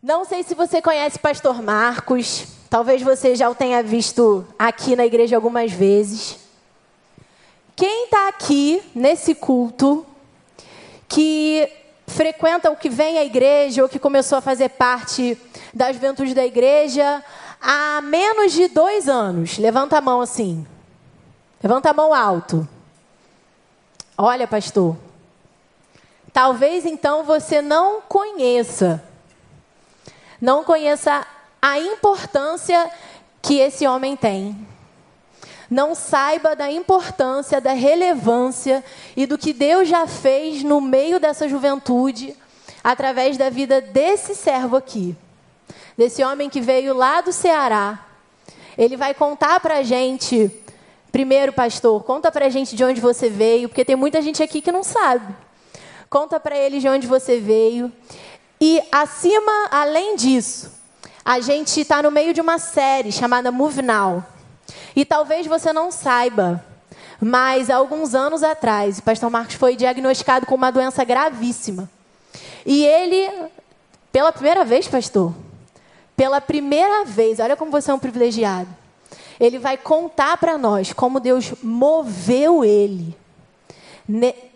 Não sei se você conhece Pastor Marcos, talvez você já o tenha visto aqui na igreja algumas vezes. Quem está aqui nesse culto que frequenta ou que vem à igreja ou que começou a fazer parte das juventude da igreja há menos de dois anos? Levanta a mão assim. Levanta a mão alto. Olha, pastor. Talvez então você não conheça não conheça a importância que esse homem tem. Não saiba da importância, da relevância e do que Deus já fez no meio dessa juventude, através da vida desse servo aqui, desse homem que veio lá do Ceará. Ele vai contar para a gente, primeiro, pastor, conta para a gente de onde você veio, porque tem muita gente aqui que não sabe. Conta para ele de onde você veio. E acima, além disso, a gente está no meio de uma série chamada Move Now. E talvez você não saiba, mas há alguns anos atrás, o pastor Marcos foi diagnosticado com uma doença gravíssima. E ele, pela primeira vez, pastor, pela primeira vez, olha como você é um privilegiado. Ele vai contar para nós como Deus moveu ele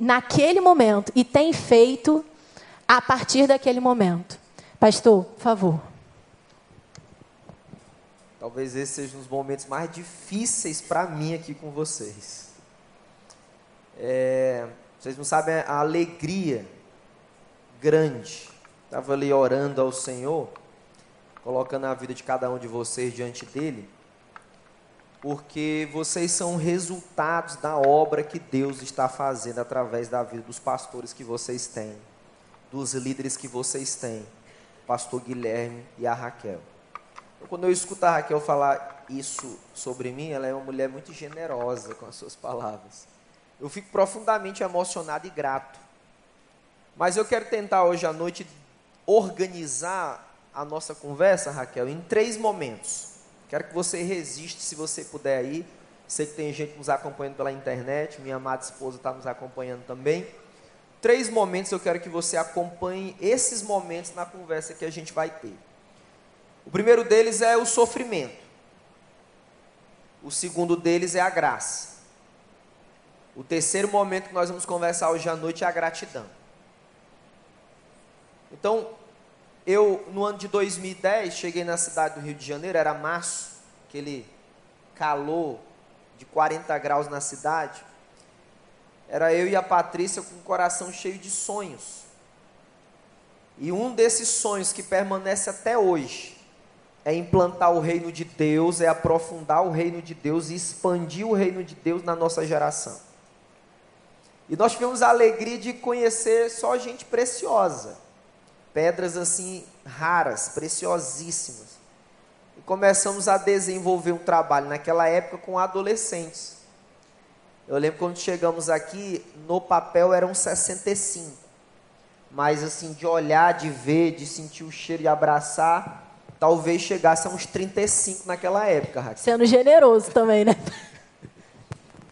naquele momento e tem feito a partir daquele momento. Pastor, por favor. Talvez esses sejam os momentos mais difíceis para mim aqui com vocês. É, vocês não sabem a alegria grande. Estava ali orando ao Senhor, colocando a vida de cada um de vocês diante dele, porque vocês são resultados da obra que Deus está fazendo através da vida dos pastores que vocês têm dos líderes que vocês têm, pastor Guilherme e a Raquel. Então, quando eu escuto a Raquel falar isso sobre mim, ela é uma mulher muito generosa com as suas palavras. Eu fico profundamente emocionado e grato. Mas eu quero tentar hoje à noite organizar a nossa conversa, Raquel, em três momentos. Quero que você resiste, se você puder aí. Sei que tem gente nos acompanhando pela internet, minha amada esposa está nos acompanhando também três momentos eu quero que você acompanhe esses momentos na conversa que a gente vai ter. O primeiro deles é o sofrimento. O segundo deles é a graça. O terceiro momento que nós vamos conversar hoje à noite é a gratidão. Então, eu no ano de 2010 cheguei na cidade do Rio de Janeiro, era março, aquele calor de 40 graus na cidade era eu e a Patrícia com o coração cheio de sonhos. E um desses sonhos que permanece até hoje é implantar o reino de Deus, é aprofundar o reino de Deus e expandir o reino de Deus na nossa geração. E nós tivemos a alegria de conhecer só gente preciosa, pedras assim raras, preciosíssimas. E começamos a desenvolver um trabalho naquela época com adolescentes. Eu lembro quando chegamos aqui, no papel eram 65. Mas assim, de olhar, de ver, de sentir o cheiro e abraçar, talvez chegasse a uns 35 naquela época, Raquel. Sendo generoso também, né?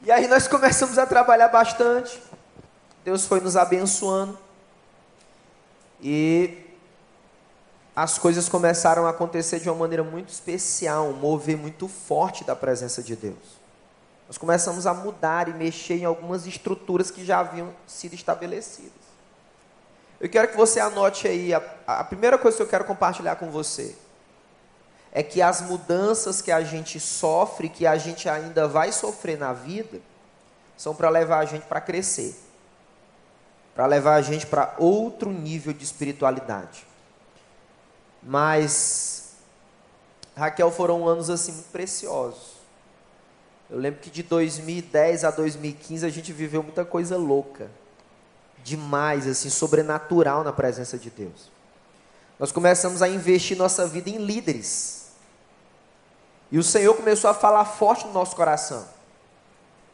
E aí nós começamos a trabalhar bastante. Deus foi nos abençoando. E as coisas começaram a acontecer de uma maneira muito especial, um mover muito forte da presença de Deus. Nós começamos a mudar e mexer em algumas estruturas que já haviam sido estabelecidas. Eu quero que você anote aí, a, a primeira coisa que eu quero compartilhar com você é que as mudanças que a gente sofre, que a gente ainda vai sofrer na vida, são para levar a gente para crescer, para levar a gente para outro nível de espiritualidade. Mas, Raquel, foram anos assim muito preciosos. Eu lembro que de 2010 a 2015 a gente viveu muita coisa louca. Demais, assim, sobrenatural na presença de Deus. Nós começamos a investir nossa vida em líderes. E o Senhor começou a falar forte no nosso coração.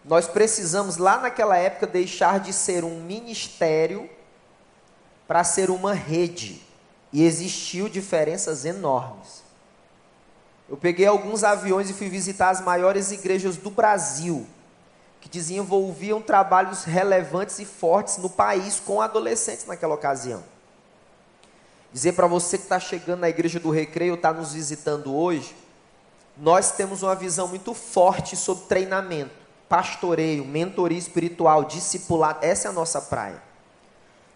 Nós precisamos, lá naquela época, deixar de ser um ministério para ser uma rede. E existiu diferenças enormes. Eu peguei alguns aviões e fui visitar as maiores igrejas do Brasil, que desenvolviam trabalhos relevantes e fortes no país com adolescentes naquela ocasião. dizer para você que está chegando na igreja do Recreio, está nos visitando hoje, nós temos uma visão muito forte sobre treinamento, pastoreio, mentoria espiritual, discipulado. Essa é a nossa praia.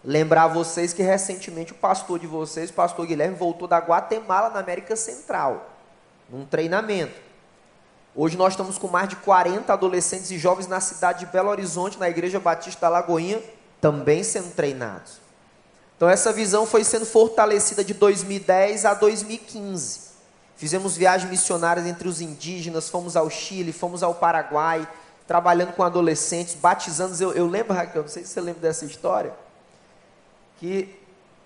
Lembrar vocês que recentemente o pastor de vocês, o pastor Guilherme, voltou da Guatemala, na América Central, num treinamento. Hoje nós estamos com mais de 40 adolescentes e jovens na cidade de Belo Horizonte, na Igreja Batista da Lagoinha, também sendo treinados. Então essa visão foi sendo fortalecida de 2010 a 2015. Fizemos viagens missionárias entre os indígenas, fomos ao Chile, fomos ao Paraguai, trabalhando com adolescentes, batizando. Eu, eu lembro, Raquel, não sei se você lembra dessa história, que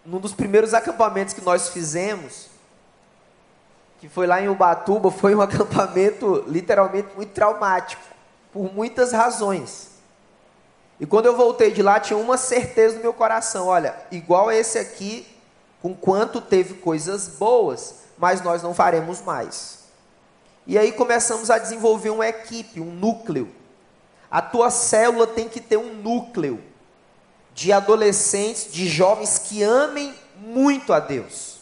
num dos primeiros acampamentos que nós fizemos, que foi lá em Ubatuba, foi um acampamento literalmente muito traumático, por muitas razões. E quando eu voltei de lá, tinha uma certeza no meu coração: olha, igual esse aqui, com quanto teve coisas boas, mas nós não faremos mais. E aí começamos a desenvolver uma equipe, um núcleo. A tua célula tem que ter um núcleo de adolescentes, de jovens que amem muito a Deus.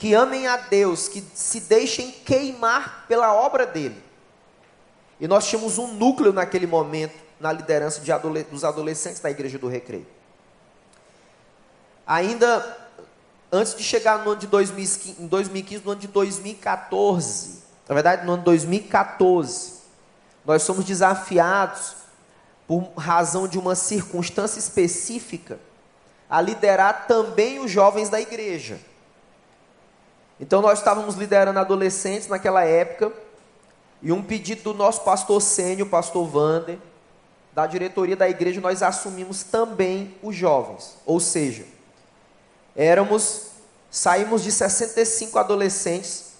Que amem a Deus, que se deixem queimar pela obra dele. E nós tínhamos um núcleo naquele momento, na liderança dos adolescentes da Igreja do Recreio. Ainda antes de chegar no ano de 2015, em 2015, no ano de 2014, na verdade, no ano de 2014, nós somos desafiados, por razão de uma circunstância específica, a liderar também os jovens da igreja. Então, nós estávamos liderando adolescentes naquela época, e um pedido do nosso pastor sênior, pastor Vander, da diretoria da igreja, nós assumimos também os jovens. Ou seja, éramos, saímos de 65 adolescentes,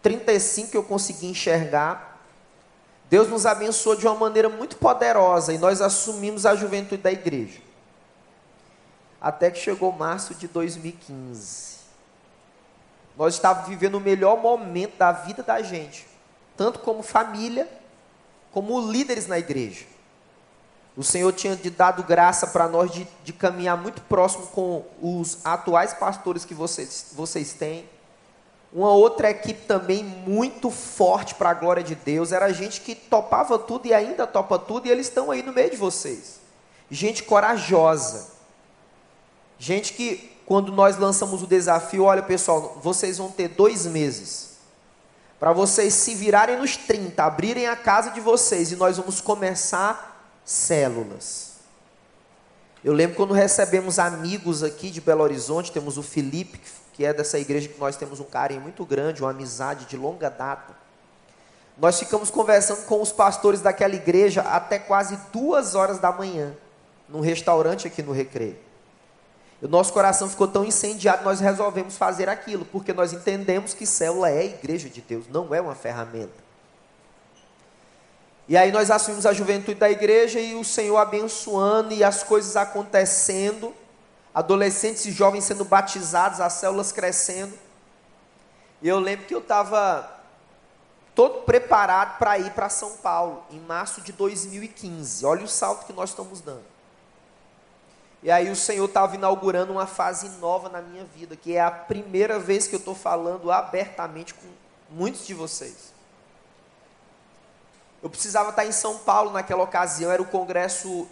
35 eu consegui enxergar. Deus nos abençoou de uma maneira muito poderosa e nós assumimos a juventude da igreja. Até que chegou março de 2015. Nós estávamos vivendo o melhor momento da vida da gente, tanto como família, como líderes na igreja. O Senhor tinha dado graça para nós de, de, caminhar muito próximo com os atuais pastores que vocês, vocês têm. Uma outra equipe também muito forte para a glória de Deus. Era gente que topava tudo e ainda topa tudo, e eles estão aí no meio de vocês. Gente corajosa. Gente que, quando nós lançamos o desafio, olha pessoal, vocês vão ter dois meses para vocês se virarem nos 30, abrirem a casa de vocês, e nós vamos começar células. Eu lembro quando recebemos amigos aqui de Belo Horizonte, temos o Felipe, que é dessa igreja que nós temos um carinho muito grande, uma amizade de longa data. Nós ficamos conversando com os pastores daquela igreja até quase duas horas da manhã, num restaurante aqui no Recreio. O nosso coração ficou tão incendiado, nós resolvemos fazer aquilo, porque nós entendemos que célula é a igreja de Deus, não é uma ferramenta. E aí nós assumimos a juventude da igreja e o Senhor abençoando e as coisas acontecendo, adolescentes e jovens sendo batizados, as células crescendo. E eu lembro que eu estava todo preparado para ir para São Paulo, em março de 2015. Olha o salto que nós estamos dando. E aí o Senhor estava inaugurando uma fase nova na minha vida, que é a primeira vez que eu estou falando abertamente com muitos de vocês. Eu precisava estar em São Paulo naquela ocasião, era o congresso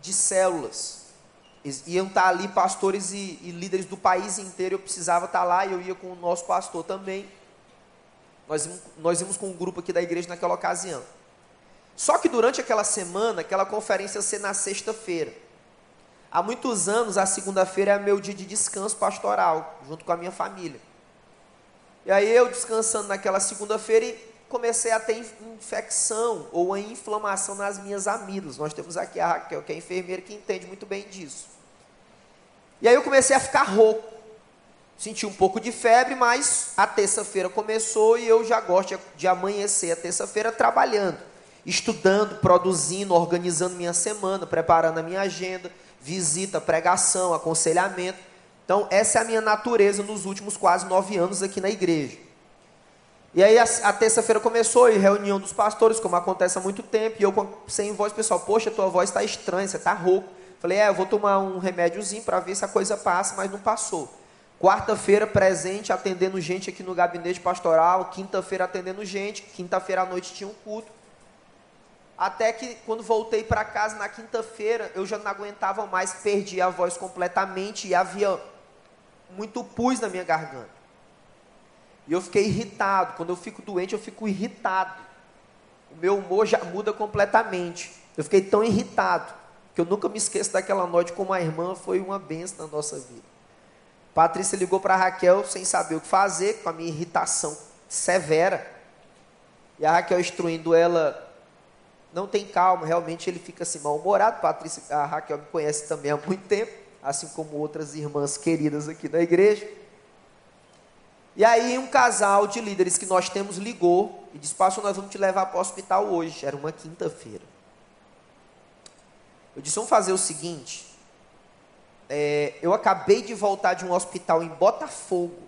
de células. Iam estar ali pastores e, e líderes do país inteiro, eu precisava estar lá e eu ia com o nosso pastor também. Nós, nós íamos com um grupo aqui da igreja naquela ocasião. Só que durante aquela semana, aquela conferência ia ser na sexta-feira. Há muitos anos, a segunda-feira é meu dia de descanso pastoral, junto com a minha família. E aí eu descansando naquela segunda-feira e comecei a ter infecção ou a inflamação nas minhas amidas. Nós temos aqui a Raquel, que é enfermeira, que entende muito bem disso. E aí eu comecei a ficar rouco. Senti um pouco de febre, mas a terça-feira começou e eu já gosto de amanhecer a terça-feira trabalhando, estudando, produzindo, organizando minha semana, preparando a minha agenda, visita, pregação, aconselhamento. Então, essa é a minha natureza nos últimos quase nove anos aqui na igreja. E aí a, a terça-feira começou, e reunião dos pastores, como acontece há muito tempo, e eu sem voz, pessoal, poxa, tua voz está estranha, você está rouco. Falei, é, eu vou tomar um remédiozinho para ver se a coisa passa, mas não passou. Quarta-feira presente, atendendo gente aqui no gabinete pastoral. Quinta-feira atendendo gente. Quinta-feira à noite tinha um culto. Até que quando voltei para casa na quinta-feira, eu já não aguentava mais, perdi a voz completamente e havia muito pus na minha garganta. E eu fiquei irritado. Quando eu fico doente, eu fico irritado. O meu humor já muda completamente. Eu fiquei tão irritado que eu nunca me esqueço daquela noite como a irmã foi uma benção na nossa vida. Patrícia ligou para Raquel sem saber o que fazer, com a minha irritação severa. E a Raquel instruindo ela, não tem calma, realmente ele fica assim mal-humorado. Patrícia, a Raquel me conhece também há muito tempo, assim como outras irmãs queridas aqui da igreja. E aí um casal de líderes que nós temos ligou e disse, pastor, nós vamos te levar para o hospital hoje. Era uma quinta-feira. Eu disse, vamos fazer o seguinte, é, eu acabei de voltar de um hospital em Botafogo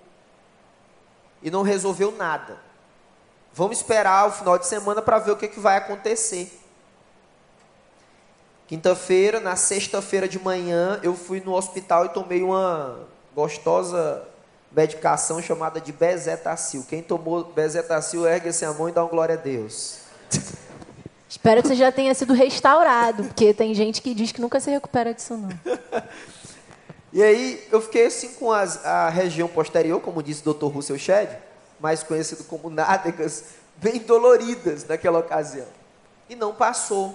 e não resolveu nada. Vamos esperar o final de semana para ver o que, que vai acontecer. Quinta-feira, na sexta-feira de manhã, eu fui no hospital e tomei uma gostosa medicação chamada de bezetacil. Quem tomou bezetacil, ergue-se a mão e dá uma glória a Deus. Espero que você já tenha sido restaurado, porque tem gente que diz que nunca se recupera disso não. E aí eu fiquei assim com as, a região posterior, como disse o Dr. Russell Shedd, mais conhecido como nádegas, bem doloridas naquela ocasião. E não passou.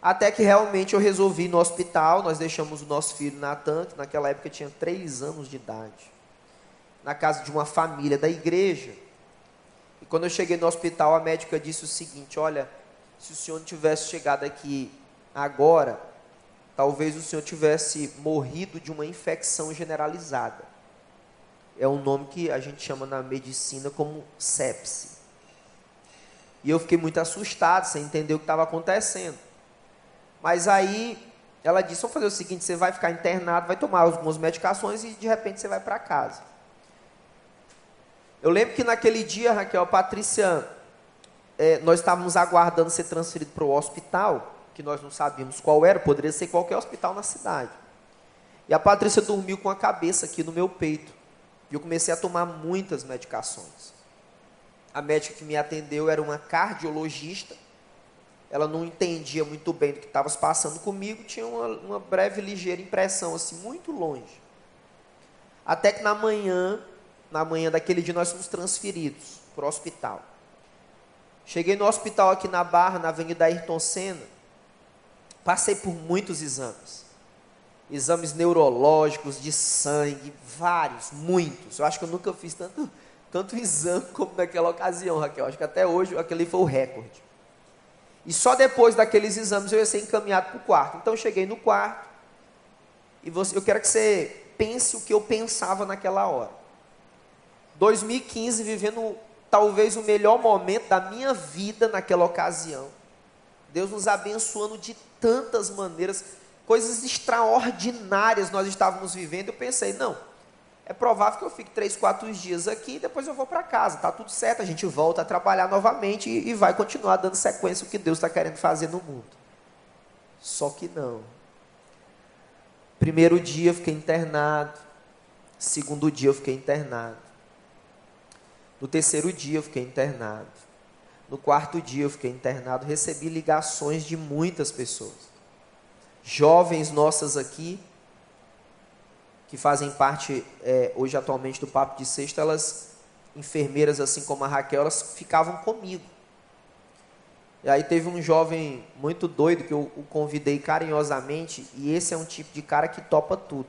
Até que realmente eu resolvi ir no hospital, nós deixamos o nosso filho Natan, que naquela época tinha três anos de idade, na casa de uma família da igreja. E quando eu cheguei no hospital, a médica disse o seguinte: Olha, se o senhor tivesse chegado aqui agora, talvez o senhor tivesse morrido de uma infecção generalizada. É um nome que a gente chama na medicina como sepse. E eu fiquei muito assustado, sem entender o que estava acontecendo. Mas aí ela disse: vamos fazer o seguinte, você vai ficar internado, vai tomar algumas medicações e de repente você vai para casa. Eu lembro que naquele dia, Raquel, a Patrícia, é, nós estávamos aguardando ser transferido para o hospital que nós não sabíamos qual era, poderia ser qualquer hospital na cidade. E a Patrícia dormiu com a cabeça aqui no meu peito. E eu comecei a tomar muitas medicações. A médica que me atendeu era uma cardiologista. Ela não entendia muito bem do que estava se passando comigo, tinha uma, uma breve, ligeira impressão, assim, muito longe. Até que na manhã, na manhã daquele dia, nós fomos transferidos para o hospital. Cheguei no hospital aqui na Barra, na Avenida Ayrton Senna. Passei por muitos exames. Exames neurológicos, de sangue, vários, muitos. Eu acho que eu nunca fiz tanto, tanto exame como naquela ocasião, Raquel. Acho que até hoje aquele foi o recorde. E só depois daqueles exames eu ia ser encaminhado para o quarto. Então eu cheguei no quarto e você, eu quero que você pense o que eu pensava naquela hora. 2015, vivendo talvez o melhor momento da minha vida naquela ocasião. Deus nos abençoando de tantas maneiras, coisas extraordinárias nós estávamos vivendo. Eu pensei, não, é provável que eu fique três, quatro dias aqui e depois eu vou para casa. Tá tudo certo, a gente volta a trabalhar novamente e, e vai continuar dando sequência o que Deus está querendo fazer no mundo. Só que não. Primeiro dia eu fiquei internado. Segundo dia eu fiquei internado. No terceiro dia eu fiquei internado. No quarto dia eu fiquei internado, recebi ligações de muitas pessoas. Jovens nossas aqui, que fazem parte é, hoje atualmente do Papo de Sexta, elas, enfermeiras assim como a Raquel, elas ficavam comigo. E aí teve um jovem muito doido que eu o convidei carinhosamente, e esse é um tipo de cara que topa tudo.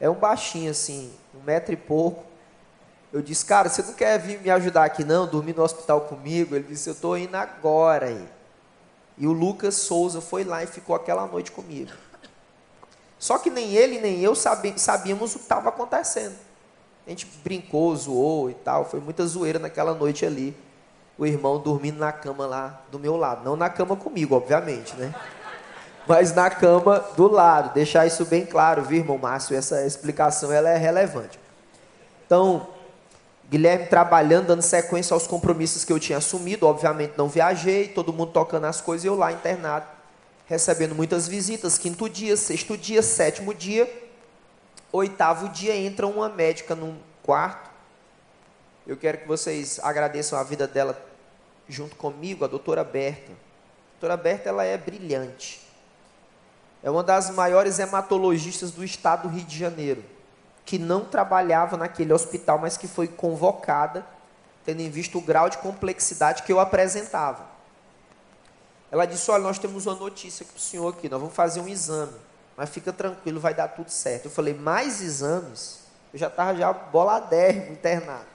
É um baixinho assim, um metro e pouco, eu disse, cara, você não quer vir me ajudar aqui não, dormir no hospital comigo? Ele disse, eu estou indo agora aí. E o Lucas Souza foi lá e ficou aquela noite comigo. Só que nem ele nem eu sabíamos o que estava acontecendo. A gente brincou, zoou e tal, foi muita zoeira naquela noite ali. O irmão dormindo na cama lá do meu lado. Não na cama comigo, obviamente, né? Mas na cama do lado. Deixar isso bem claro, viu, irmão Márcio? Essa explicação ela é relevante. Então, Guilherme trabalhando, dando sequência aos compromissos que eu tinha assumido. Obviamente não viajei, todo mundo tocando as coisas e eu lá internado, recebendo muitas visitas. Quinto dia, sexto dia, sétimo dia, oitavo dia entra uma médica num quarto. Eu quero que vocês agradeçam a vida dela junto comigo, a doutora Berta. A doutora Berta ela é brilhante. É uma das maiores hematologistas do estado do Rio de Janeiro, que não trabalhava naquele hospital, mas que foi convocada, tendo em vista o grau de complexidade que eu apresentava. Ela disse: Olha, nós temos uma notícia para o senhor aqui, nós vamos fazer um exame, mas fica tranquilo, vai dar tudo certo. Eu falei: Mais exames? Eu já estava já boladérrimo internado.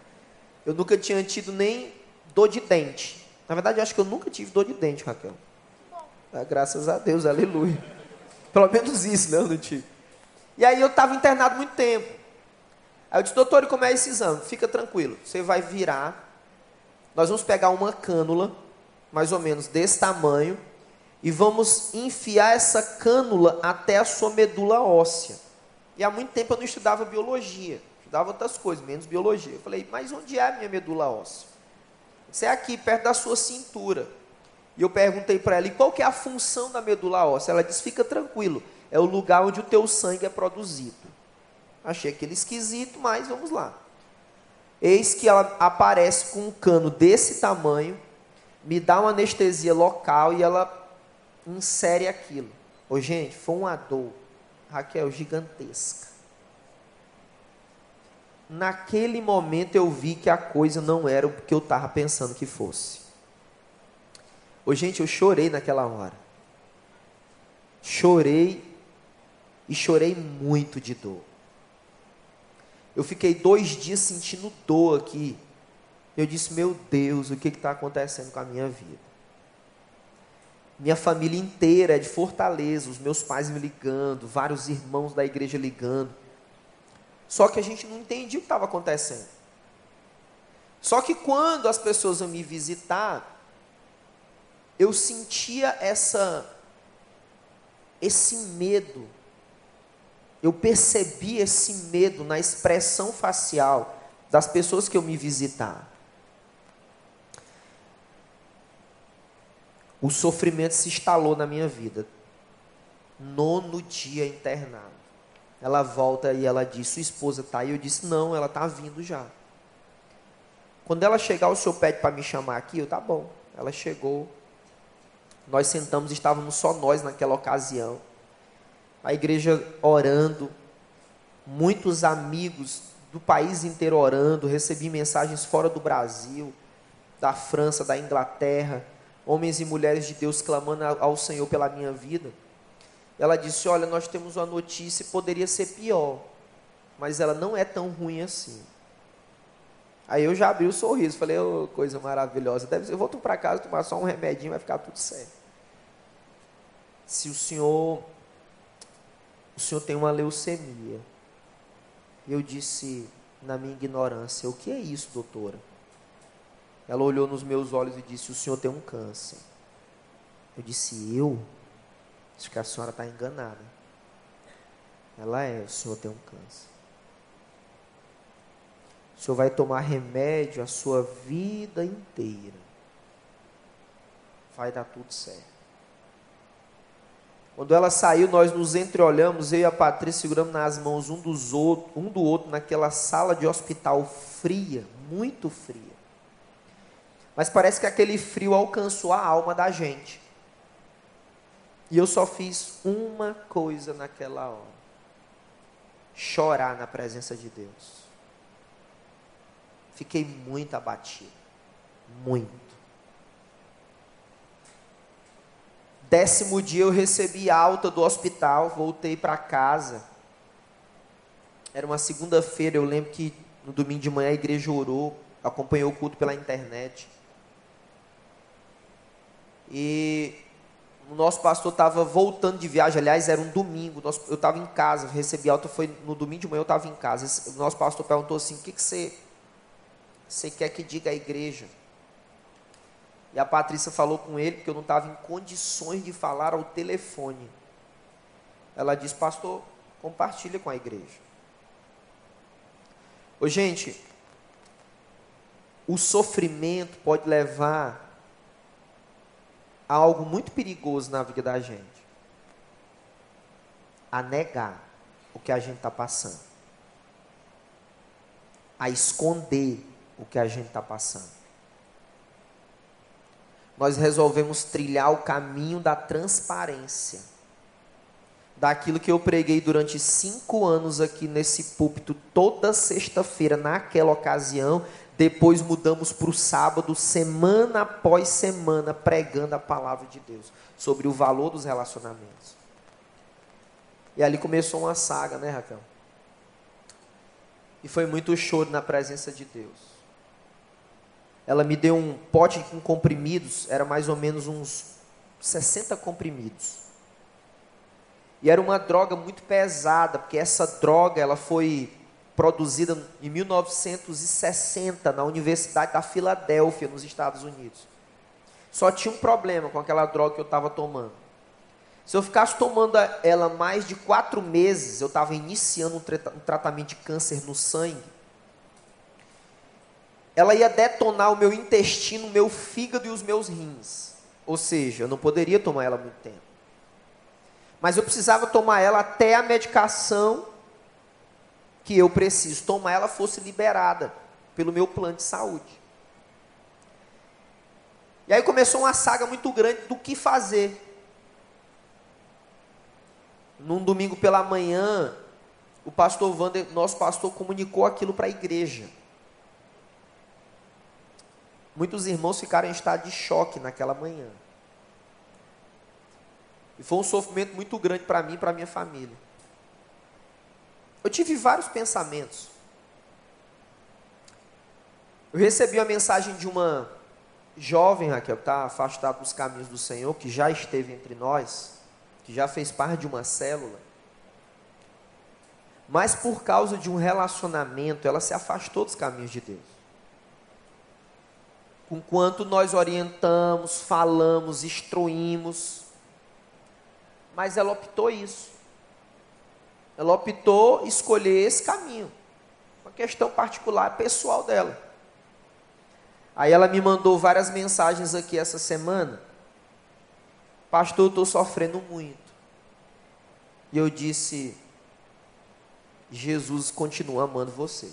Eu nunca tinha tido nem dor de dente. Na verdade, eu acho que eu nunca tive dor de dente, Raquel. É, graças a Deus, aleluia. Pelo menos isso, né? Eu não tive. E aí eu estava internado muito tempo. Aí eu disse, doutor, e como é esse exame? Fica tranquilo, você vai virar. Nós vamos pegar uma cânula, mais ou menos desse tamanho, e vamos enfiar essa cânula até a sua medula óssea. E há muito tempo eu não estudava biologia, estudava outras coisas, menos biologia. Eu falei, mas onde é a minha medula óssea? Isso é aqui, perto da sua cintura. E eu perguntei para ela, e qual que é a função da medula óssea? Ela disse, fica tranquilo, é o lugar onde o teu sangue é produzido. Achei aquele esquisito, mas vamos lá. Eis que ela aparece com um cano desse tamanho, me dá uma anestesia local e ela insere aquilo. Ô, gente, foi uma dor, Raquel, gigantesca. Naquele momento eu vi que a coisa não era o que eu estava pensando que fosse. Ô, gente, eu chorei naquela hora. Chorei e chorei muito de dor. Eu fiquei dois dias sentindo dor aqui. Eu disse, meu Deus, o que está acontecendo com a minha vida? Minha família inteira é de Fortaleza, os meus pais me ligando, vários irmãos da igreja ligando. Só que a gente não entendia o que estava acontecendo. Só que quando as pessoas iam me visitar, eu sentia essa esse medo. Eu percebi esse medo na expressão facial das pessoas que eu me visitar. O sofrimento se instalou na minha vida. Nono dia internado. Ela volta e ela diz: Sua esposa está aí? Eu disse: Não, ela está vindo já. Quando ela chegar, o senhor pede para me chamar aqui? Eu, tá bom. Ela chegou, nós sentamos, estávamos só nós naquela ocasião. A igreja orando, muitos amigos do país inteiro orando, recebi mensagens fora do Brasil, da França, da Inglaterra, homens e mulheres de Deus clamando ao Senhor pela minha vida. Ela disse: Olha, nós temos uma notícia, poderia ser pior, mas ela não é tão ruim assim. Aí eu já abri o sorriso, falei: oh, coisa maravilhosa. Deve ser, eu volto para casa tomar só um remedinho, vai ficar tudo certo se o senhor o senhor tem uma leucemia. Eu disse na minha ignorância, o que é isso, doutora? Ela olhou nos meus olhos e disse, o senhor tem um câncer. Eu disse, eu? Acho que a senhora está enganada. Ela é, o senhor tem um câncer. O senhor vai tomar remédio a sua vida inteira. Vai dar tudo certo. Quando ela saiu, nós nos entreolhamos, eu e a Patrícia seguramos nas mãos um, dos outro, um do outro naquela sala de hospital fria, muito fria. Mas parece que aquele frio alcançou a alma da gente. E eu só fiz uma coisa naquela hora: chorar na presença de Deus. Fiquei muito abatido, muito. Décimo dia eu recebi alta do hospital, voltei para casa. Era uma segunda-feira, eu lembro que no domingo de manhã a igreja orou, acompanhou o culto pela internet. E o nosso pastor estava voltando de viagem, aliás, era um domingo, eu estava em casa, recebi alta, foi no domingo de manhã eu estava em casa. O nosso pastor perguntou assim: o que, que você, você quer que diga à igreja? E a Patrícia falou com ele, porque eu não estava em condições de falar ao telefone. Ela disse, pastor, compartilha com a igreja. Ô, gente, o sofrimento pode levar a algo muito perigoso na vida da gente. A negar o que a gente está passando. a esconder o que a gente está passando. Nós resolvemos trilhar o caminho da transparência. Daquilo que eu preguei durante cinco anos aqui nesse púlpito, toda sexta-feira, naquela ocasião, depois mudamos para o sábado, semana após semana, pregando a palavra de Deus sobre o valor dos relacionamentos. E ali começou uma saga, né, Raquel? E foi muito choro na presença de Deus. Ela me deu um pote com comprimidos, era mais ou menos uns 60 comprimidos. E era uma droga muito pesada, porque essa droga ela foi produzida em 1960 na Universidade da Filadélfia, nos Estados Unidos. Só tinha um problema com aquela droga que eu estava tomando. Se eu ficasse tomando ela mais de quatro meses, eu estava iniciando um, um tratamento de câncer no sangue. Ela ia detonar o meu intestino, o meu fígado e os meus rins. Ou seja, eu não poderia tomar ela muito tempo. Mas eu precisava tomar ela até a medicação que eu preciso tomar ela fosse liberada pelo meu plano de saúde. E aí começou uma saga muito grande do que fazer. Num domingo pela manhã, o pastor Wander, nosso pastor, comunicou aquilo para a igreja. Muitos irmãos ficaram em estado de choque naquela manhã. E foi um sofrimento muito grande para mim e para minha família. Eu tive vários pensamentos. Eu recebi a mensagem de uma jovem, Raquel, que está afastada dos caminhos do Senhor, que já esteve entre nós, que já fez parte de uma célula. Mas por causa de um relacionamento, ela se afastou dos caminhos de Deus. Enquanto nós orientamos, falamos, instruímos, mas ela optou isso. Ela optou escolher esse caminho. Uma questão particular, pessoal dela. Aí ela me mandou várias mensagens aqui essa semana. Pastor, eu estou sofrendo muito. E eu disse: Jesus continua amando você.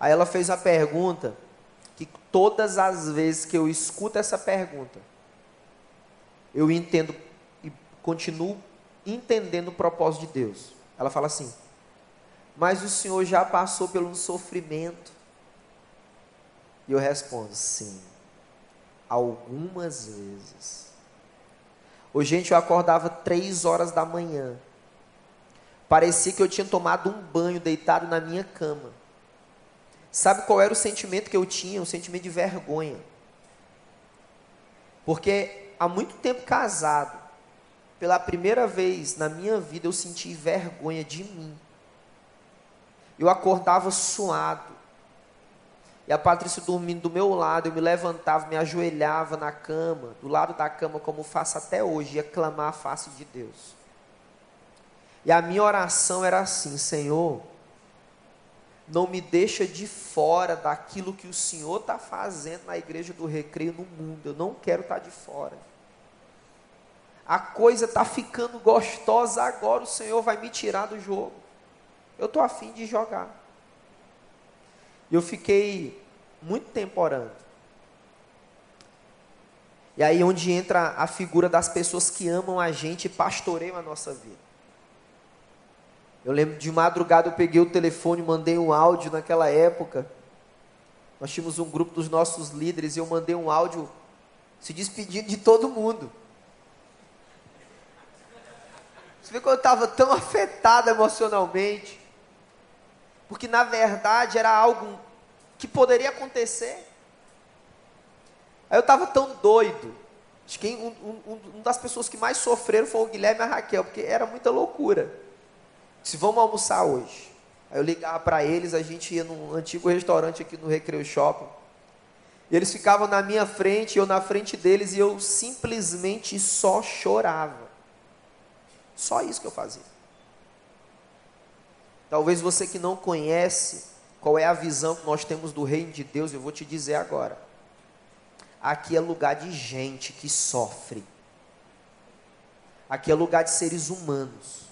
Aí ela fez a pergunta que todas as vezes que eu escuto essa pergunta, eu entendo e continuo entendendo o propósito de Deus. Ela fala assim: Mas o Senhor já passou pelo sofrimento? E eu respondo: Sim, algumas vezes. Hoje, gente, eu acordava três horas da manhã. Parecia que eu tinha tomado um banho deitado na minha cama. Sabe qual era o sentimento que eu tinha? Um sentimento de vergonha. Porque há muito tempo casado, pela primeira vez na minha vida eu senti vergonha de mim. Eu acordava suado. E a Patrícia dormindo do meu lado, eu me levantava, me ajoelhava na cama, do lado da cama, como faço até hoje, ia clamar a face de Deus. E a minha oração era assim: Senhor, não me deixa de fora daquilo que o Senhor está fazendo na igreja do recreio no mundo. Eu não quero estar tá de fora a coisa está ficando gostosa agora, o Senhor vai me tirar do jogo. Eu estou afim de jogar. Eu fiquei muito tempo orando. E aí onde entra a figura das pessoas que amam a gente e pastoreiam a nossa vida. Eu lembro de madrugada eu peguei o telefone, mandei um áudio naquela época. Nós tínhamos um grupo dos nossos líderes e eu mandei um áudio se despedindo de todo mundo. Você vê que eu estava tão afetado emocionalmente. Porque na verdade era algo que poderia acontecer. Aí eu estava tão doido. Acho que um, um, um, das pessoas que mais sofreram foi o Guilherme e a Raquel, porque era muita loucura. Se vamos almoçar hoje. Aí eu ligava para eles, a gente ia num antigo restaurante aqui no Recreio Shopping. E eles ficavam na minha frente, eu na frente deles, e eu simplesmente só chorava. Só isso que eu fazia. Talvez você que não conhece qual é a visão que nós temos do reino de Deus, eu vou te dizer agora. Aqui é lugar de gente que sofre. Aqui é lugar de seres humanos.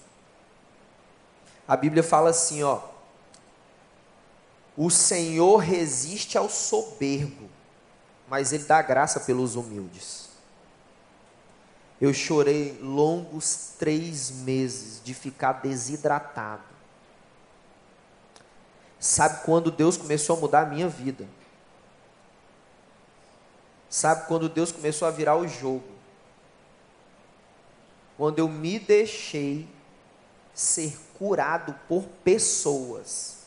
A Bíblia fala assim, ó. O Senhor resiste ao soberbo, mas Ele dá graça pelos humildes. Eu chorei longos três meses de ficar desidratado. Sabe quando Deus começou a mudar a minha vida? Sabe quando Deus começou a virar o jogo? Quando eu me deixei ser curado por pessoas.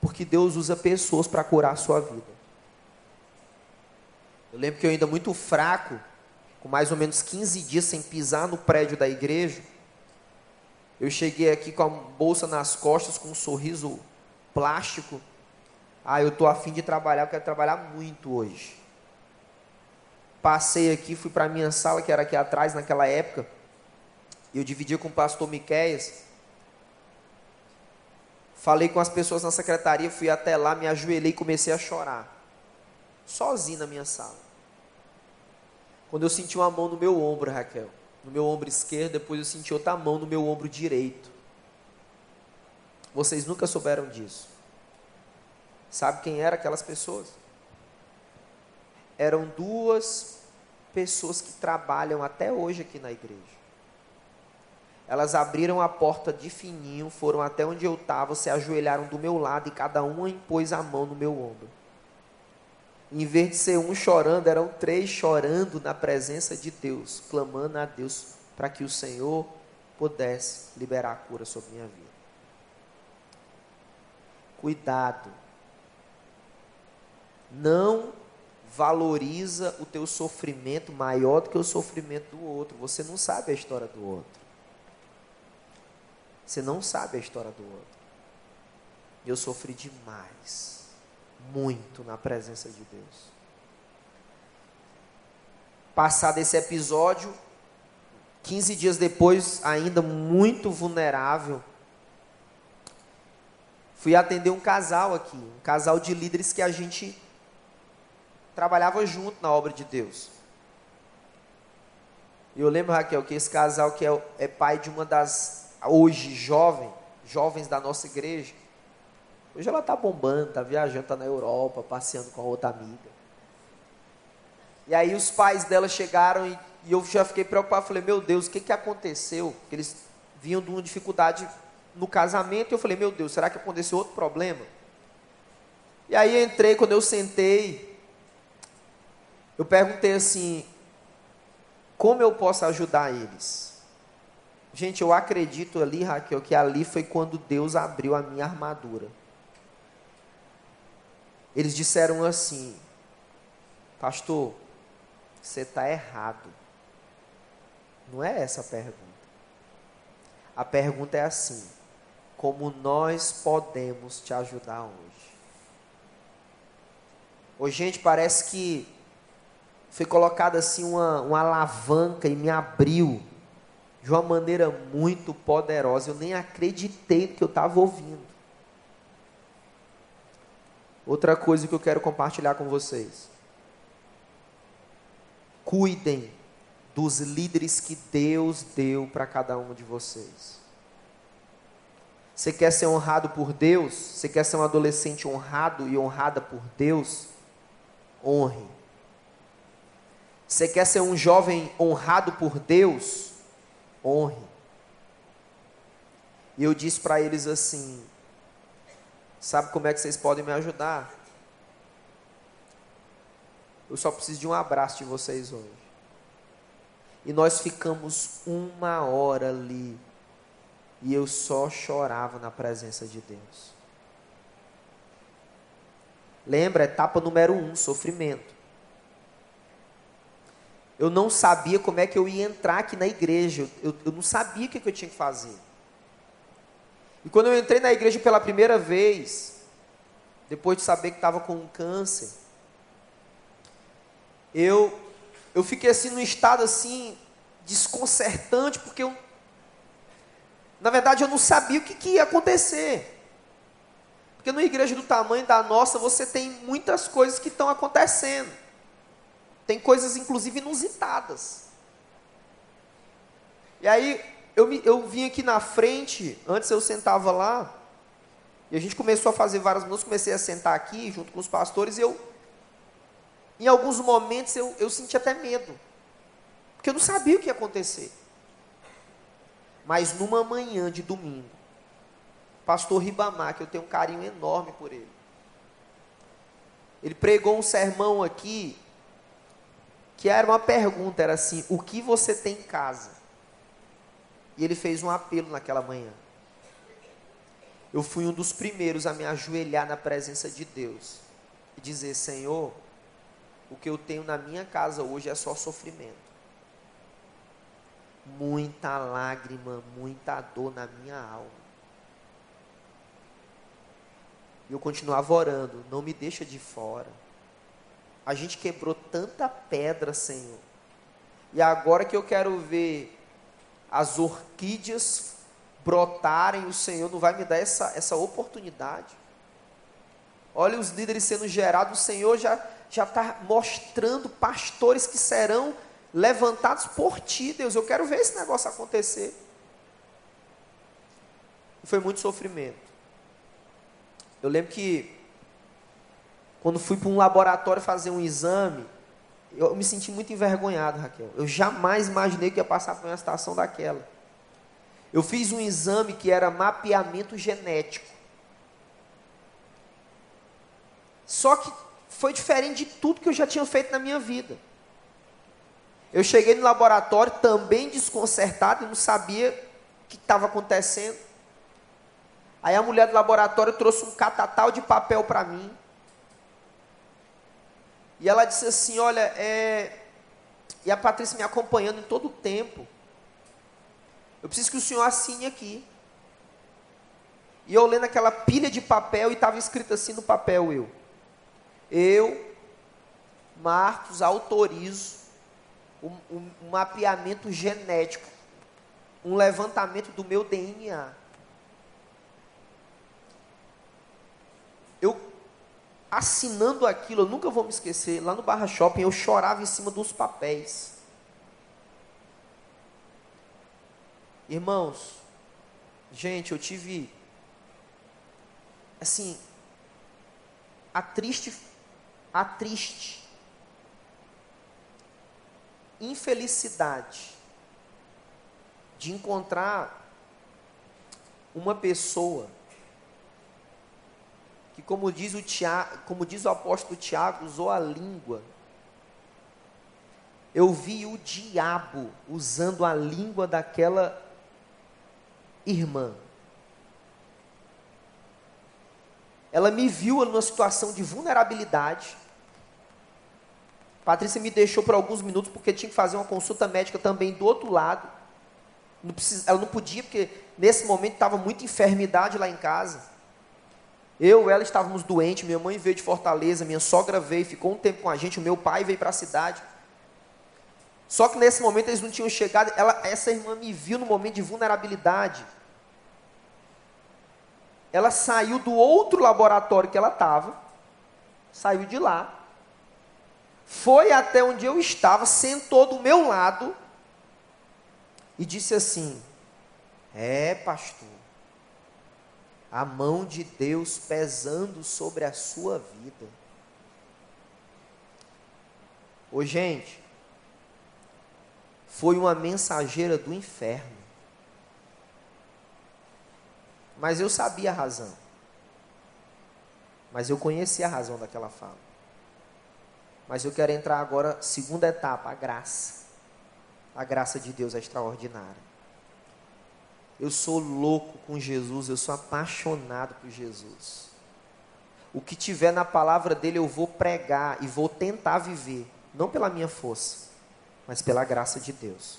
Porque Deus usa pessoas para curar a sua vida. Eu lembro que eu ainda muito fraco, com mais ou menos 15 dias sem pisar no prédio da igreja, eu cheguei aqui com a bolsa nas costas, com um sorriso plástico. Ah, eu estou afim de trabalhar, eu quero trabalhar muito hoje. Passei aqui, fui para a minha sala, que era aqui atrás naquela época. E eu dividi com o pastor Miquéias. Falei com as pessoas na secretaria, fui até lá, me ajoelhei e comecei a chorar. Sozinho na minha sala. Quando eu senti uma mão no meu ombro, Raquel, no meu ombro esquerdo, depois eu senti outra mão no meu ombro direito. Vocês nunca souberam disso. Sabe quem eram aquelas pessoas? Eram duas pessoas que trabalham até hoje aqui na igreja. Elas abriram a porta de fininho, foram até onde eu estava, se ajoelharam do meu lado e cada uma impôs a mão no meu ombro. Em vez de ser um chorando, eram três chorando na presença de Deus, clamando a Deus para que o Senhor pudesse liberar a cura sobre minha vida. Cuidado. Não valoriza o teu sofrimento maior do que o sofrimento do outro. Você não sabe a história do outro. Você não sabe a história do outro. Eu sofri demais, muito na presença de Deus. Passado esse episódio, 15 dias depois, ainda muito vulnerável, fui atender um casal aqui, um casal de líderes que a gente trabalhava junto na obra de Deus. E eu lembro, Raquel, que esse casal que é, é pai de uma das hoje jovem, jovens da nossa igreja, hoje ela está bombando, está viajando, está na Europa, passeando com a outra amiga. E aí os pais dela chegaram e, e eu já fiquei preocupado, falei, meu Deus, o que, que aconteceu? Porque eles vinham de uma dificuldade no casamento, e eu falei, meu Deus, será que aconteceu outro problema? E aí entrei, quando eu sentei, eu perguntei assim, como eu posso ajudar eles? Gente, eu acredito ali, Raquel, que ali foi quando Deus abriu a minha armadura. Eles disseram assim: Pastor, você está errado. Não é essa a pergunta. A pergunta é assim: Como nós podemos te ajudar hoje? Hoje, gente, parece que foi colocada assim uma, uma alavanca e me abriu de uma maneira muito poderosa. Eu nem acreditei que eu estava ouvindo. Outra coisa que eu quero compartilhar com vocês. Cuidem dos líderes que Deus deu para cada um de vocês. Você quer ser honrado por Deus? Você quer ser um adolescente honrado e honrada por Deus? Honre. Você quer ser um jovem honrado por Deus? Honre. E eu disse para eles assim: Sabe como é que vocês podem me ajudar? Eu só preciso de um abraço de vocês hoje. E nós ficamos uma hora ali. E eu só chorava na presença de Deus. Lembra, etapa número um: sofrimento. Eu não sabia como é que eu ia entrar aqui na igreja. Eu, eu não sabia o que, que eu tinha que fazer. E quando eu entrei na igreja pela primeira vez, depois de saber que estava com um câncer, eu, eu fiquei assim num estado assim, desconcertante, porque eu, na verdade eu não sabia o que, que ia acontecer. Porque numa igreja do tamanho da nossa, você tem muitas coisas que estão acontecendo. Tem coisas, inclusive, inusitadas. E aí, eu, me, eu vim aqui na frente, antes eu sentava lá, E a gente começou a fazer várias músicas, comecei a sentar aqui junto com os pastores e eu, em alguns momentos, eu, eu senti até medo. Porque eu não sabia o que ia acontecer. Mas numa manhã de domingo, pastor Ribamar, que eu tenho um carinho enorme por ele, ele pregou um sermão aqui que era uma pergunta, era assim: o que você tem em casa? E ele fez um apelo naquela manhã. Eu fui um dos primeiros a me ajoelhar na presença de Deus e dizer: Senhor, o que eu tenho na minha casa hoje é só sofrimento. Muita lágrima, muita dor na minha alma. E eu continuava orando, não me deixa de fora. A gente quebrou tanta pedra, Senhor. E agora que eu quero ver as orquídeas brotarem, o Senhor não vai me dar essa, essa oportunidade. Olha os líderes sendo gerados, o Senhor já já está mostrando pastores que serão levantados por ti, Deus. Eu quero ver esse negócio acontecer. Foi muito sofrimento. Eu lembro que quando fui para um laboratório fazer um exame, eu me senti muito envergonhado, Raquel. Eu jamais imaginei que ia passar por uma situação daquela. Eu fiz um exame que era mapeamento genético. Só que foi diferente de tudo que eu já tinha feito na minha vida. Eu cheguei no laboratório também desconcertado e não sabia o que estava acontecendo. Aí a mulher do laboratório trouxe um catatal de papel para mim. E ela disse assim: Olha, é... e a Patrícia me acompanhando em todo o tempo. Eu preciso que o senhor assine aqui. E eu lendo aquela pilha de papel e estava escrito assim no papel: Eu, eu, Marcos, autorizo um, um, um mapeamento genético, um levantamento do meu DNA eu assinando aquilo, eu nunca vou me esquecer, lá no Barra Shopping eu chorava em cima dos papéis. Irmãos, gente, eu tive assim a triste a triste infelicidade de encontrar uma pessoa que como diz o, Tiago, como diz o apóstolo Tiago, usou a língua. Eu vi o diabo usando a língua daquela irmã. Ela me viu numa situação de vulnerabilidade. Patrícia me deixou por alguns minutos porque tinha que fazer uma consulta médica também do outro lado. Não ela não podia, porque nesse momento estava muita enfermidade lá em casa. Eu ela estávamos doentes, minha mãe veio de Fortaleza, minha sogra veio, ficou um tempo com a gente, o meu pai veio para a cidade. Só que nesse momento eles não tinham chegado, ela, essa irmã me viu no momento de vulnerabilidade. Ela saiu do outro laboratório que ela estava, saiu de lá, foi até onde eu estava, sentou do meu lado e disse assim: É, pastor, a mão de Deus pesando sobre a sua vida. Ô gente, foi uma mensageira do inferno. Mas eu sabia a razão. Mas eu conhecia a razão daquela fala. Mas eu quero entrar agora, segunda etapa, a graça. A graça de Deus é extraordinária. Eu sou louco com Jesus, eu sou apaixonado por Jesus. O que tiver na palavra dele eu vou pregar e vou tentar viver, não pela minha força, mas pela graça de Deus.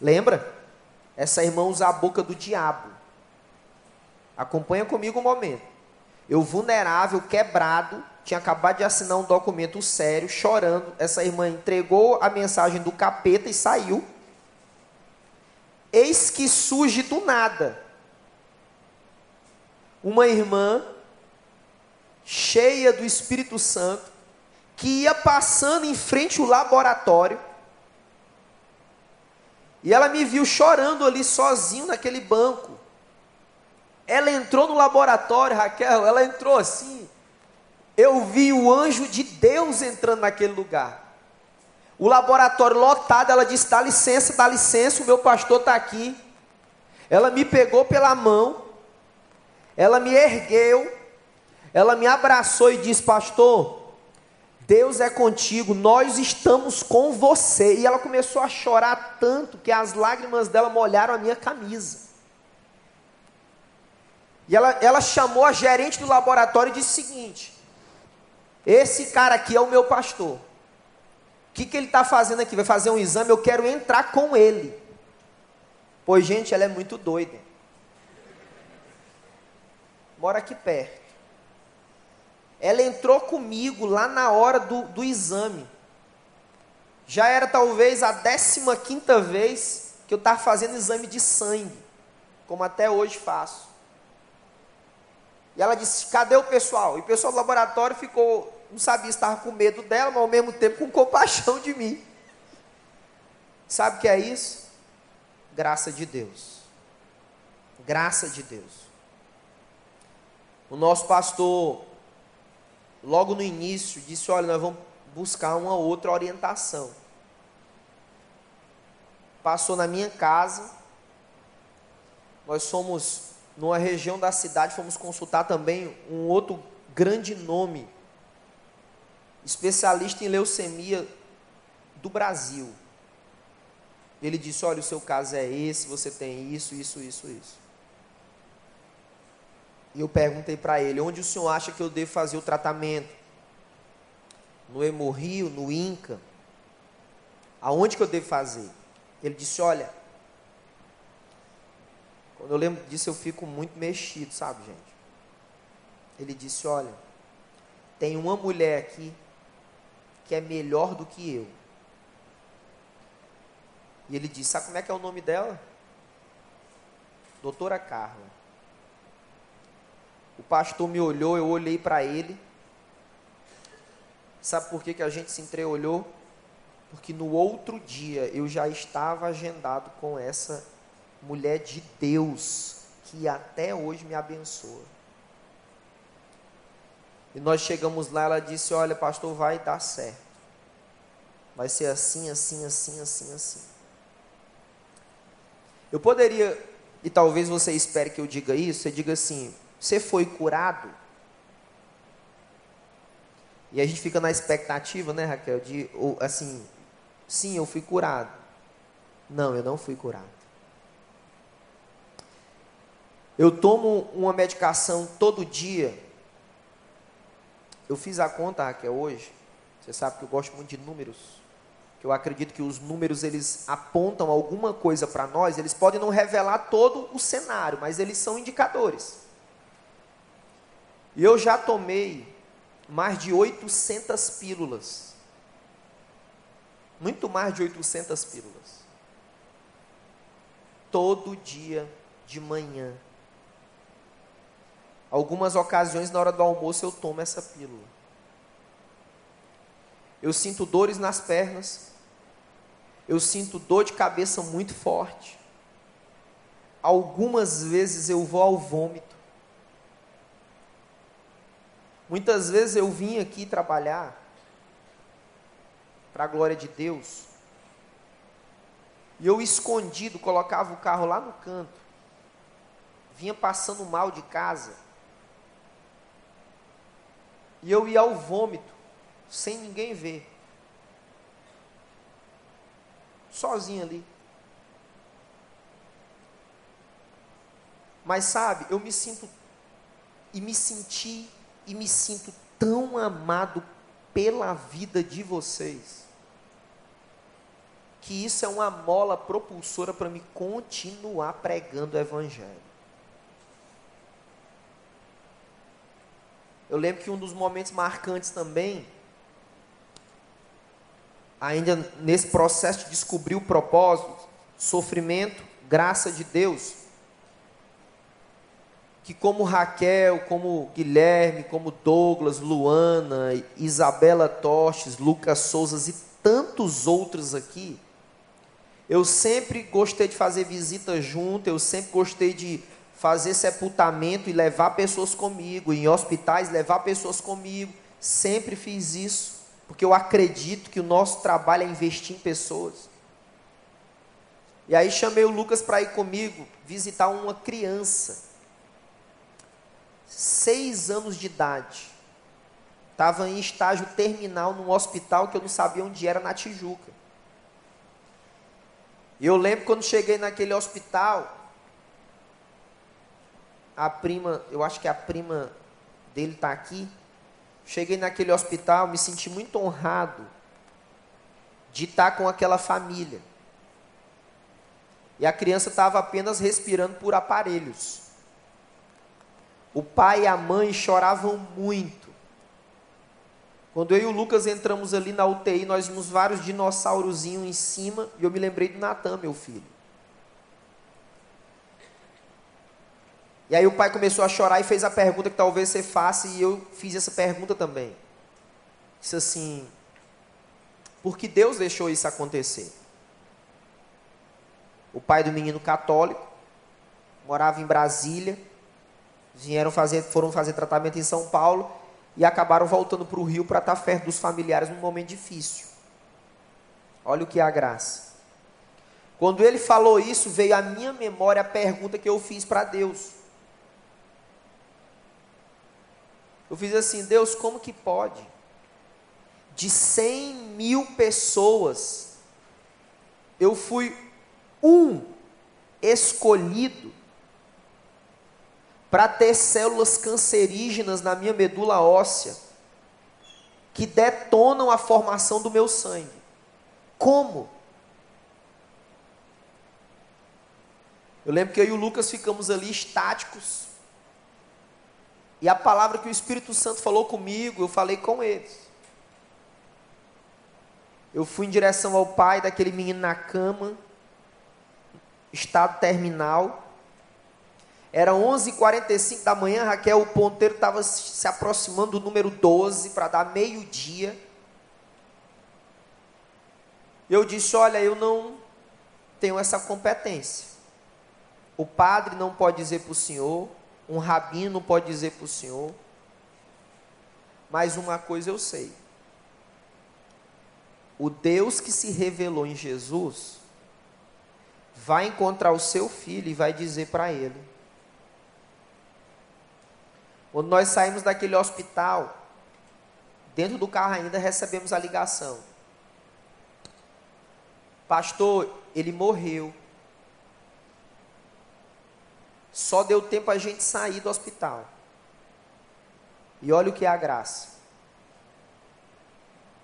Lembra? Essa irmã usa a boca do diabo. Acompanha comigo um momento. Eu vulnerável, quebrado, tinha acabado de assinar um documento sério, chorando. Essa irmã entregou a mensagem do capeta e saiu. Eis que surge do nada uma irmã cheia do Espírito Santo que ia passando em frente ao laboratório e ela me viu chorando ali sozinho naquele banco. ela entrou no laboratório, Raquel, ela entrou assim. Eu vi o anjo de Deus entrando naquele lugar. O laboratório lotado, ela disse: dá licença, dá licença, o meu pastor está aqui. Ela me pegou pela mão, ela me ergueu, ela me abraçou e disse: Pastor, Deus é contigo, nós estamos com você. E ela começou a chorar tanto que as lágrimas dela molharam a minha camisa. E ela, ela chamou a gerente do laboratório e disse o seguinte: Esse cara aqui é o meu pastor. O que, que ele está fazendo aqui? Vai fazer um exame, eu quero entrar com ele. Pois, gente, ela é muito doida. Mora aqui perto. Ela entrou comigo lá na hora do, do exame. Já era talvez a 15 quinta vez que eu estava fazendo exame de sangue, como até hoje faço. E ela disse: Cadê o pessoal? E o pessoal do laboratório ficou não sabia se estava com medo dela, mas ao mesmo tempo com compaixão de mim. Sabe o que é isso? Graça de Deus. Graça de Deus. O nosso pastor, logo no início, disse: Olha, nós vamos buscar uma outra orientação. Passou na minha casa. Nós somos, numa região da cidade, fomos consultar também um outro grande nome especialista em leucemia do Brasil. Ele disse: Olha, o seu caso é esse, você tem isso, isso, isso, isso. E eu perguntei para ele: Onde o senhor acha que eu devo fazer o tratamento? No Hemorrio, no Inca? Aonde que eu devo fazer? Ele disse: Olha, quando eu lembro disso eu fico muito mexido, sabe, gente? Ele disse: Olha, tem uma mulher aqui que é melhor do que eu. E ele disse: Sabe como é que é o nome dela? Doutora Carla. O pastor me olhou, eu olhei para ele. Sabe por que, que a gente se entreolhou? Porque no outro dia eu já estava agendado com essa mulher de Deus que até hoje me abençoa. E nós chegamos lá, ela disse: Olha, pastor, vai dar certo. Vai ser assim, assim, assim, assim, assim. Eu poderia, e talvez você espere que eu diga isso, você diga assim: Você foi curado? E a gente fica na expectativa, né, Raquel, de, ou, assim, sim, eu fui curado. Não, eu não fui curado. Eu tomo uma medicação todo dia eu fiz a conta, Raquel, hoje. Você sabe que eu gosto muito de números. Que eu acredito que os números eles apontam alguma coisa para nós. Eles podem não revelar todo o cenário, mas eles são indicadores. E eu já tomei mais de 800 pílulas. Muito mais de 800 pílulas. Todo dia de manhã Algumas ocasiões, na hora do almoço, eu tomo essa pílula. Eu sinto dores nas pernas. Eu sinto dor de cabeça muito forte. Algumas vezes eu vou ao vômito. Muitas vezes eu vim aqui trabalhar para a glória de Deus. E eu escondido colocava o carro lá no canto. Vinha passando mal de casa e eu ia ao vômito, sem ninguém ver. Sozinho ali. Mas sabe, eu me sinto e me senti e me sinto tão amado pela vida de vocês, que isso é uma mola propulsora para me continuar pregando o Evangelho. Eu lembro que um dos momentos marcantes também, ainda nesse processo de descobrir o propósito, sofrimento, graça de Deus, que como Raquel, como Guilherme, como Douglas, Luana, Isabela Toches, Lucas Souzas e tantos outros aqui, eu sempre gostei de fazer visita junto, eu sempre gostei de fazer sepultamento e levar pessoas comigo, em hospitais levar pessoas comigo. Sempre fiz isso, porque eu acredito que o nosso trabalho é investir em pessoas. E aí chamei o Lucas para ir comigo visitar uma criança, seis anos de idade. Estava em estágio terminal num hospital que eu não sabia onde era na Tijuca. E eu lembro quando cheguei naquele hospital, a prima, eu acho que a prima dele está aqui. Cheguei naquele hospital, me senti muito honrado de estar com aquela família. E a criança estava apenas respirando por aparelhos. O pai e a mãe choravam muito. Quando eu e o Lucas entramos ali na UTI, nós vimos vários dinossaurozinhos em cima, e eu me lembrei do Natan, meu filho. E aí o pai começou a chorar e fez a pergunta que talvez você faça, e eu fiz essa pergunta também. Disse assim: por que Deus deixou isso acontecer? o pai do menino católico, morava em Brasília, vieram fazer, foram fazer tratamento em São Paulo e acabaram voltando para o Rio para estar perto dos familiares num momento difícil. Olha o que é a graça. Quando ele falou isso, veio à minha memória a pergunta que eu fiz para Deus. Eu fiz assim, Deus, como que pode? De 100 mil pessoas, eu fui um escolhido para ter células cancerígenas na minha medula óssea que detonam a formação do meu sangue. Como? Eu lembro que eu e o Lucas ficamos ali estáticos. E a palavra que o Espírito Santo falou comigo, eu falei com eles. Eu fui em direção ao pai daquele menino na cama estado terminal. Era 11h45 da manhã, Raquel, o ponteiro estava se aproximando do número 12 para dar meio-dia. Eu disse: Olha, eu não tenho essa competência. O padre não pode dizer para o senhor, um rabino pode dizer para o senhor. Mas uma coisa eu sei: o Deus que se revelou em Jesus vai encontrar o seu filho e vai dizer para ele. Quando nós saímos daquele hospital, dentro do carro ainda recebemos a ligação. Pastor, ele morreu. Só deu tempo a gente sair do hospital. E olha o que é a graça.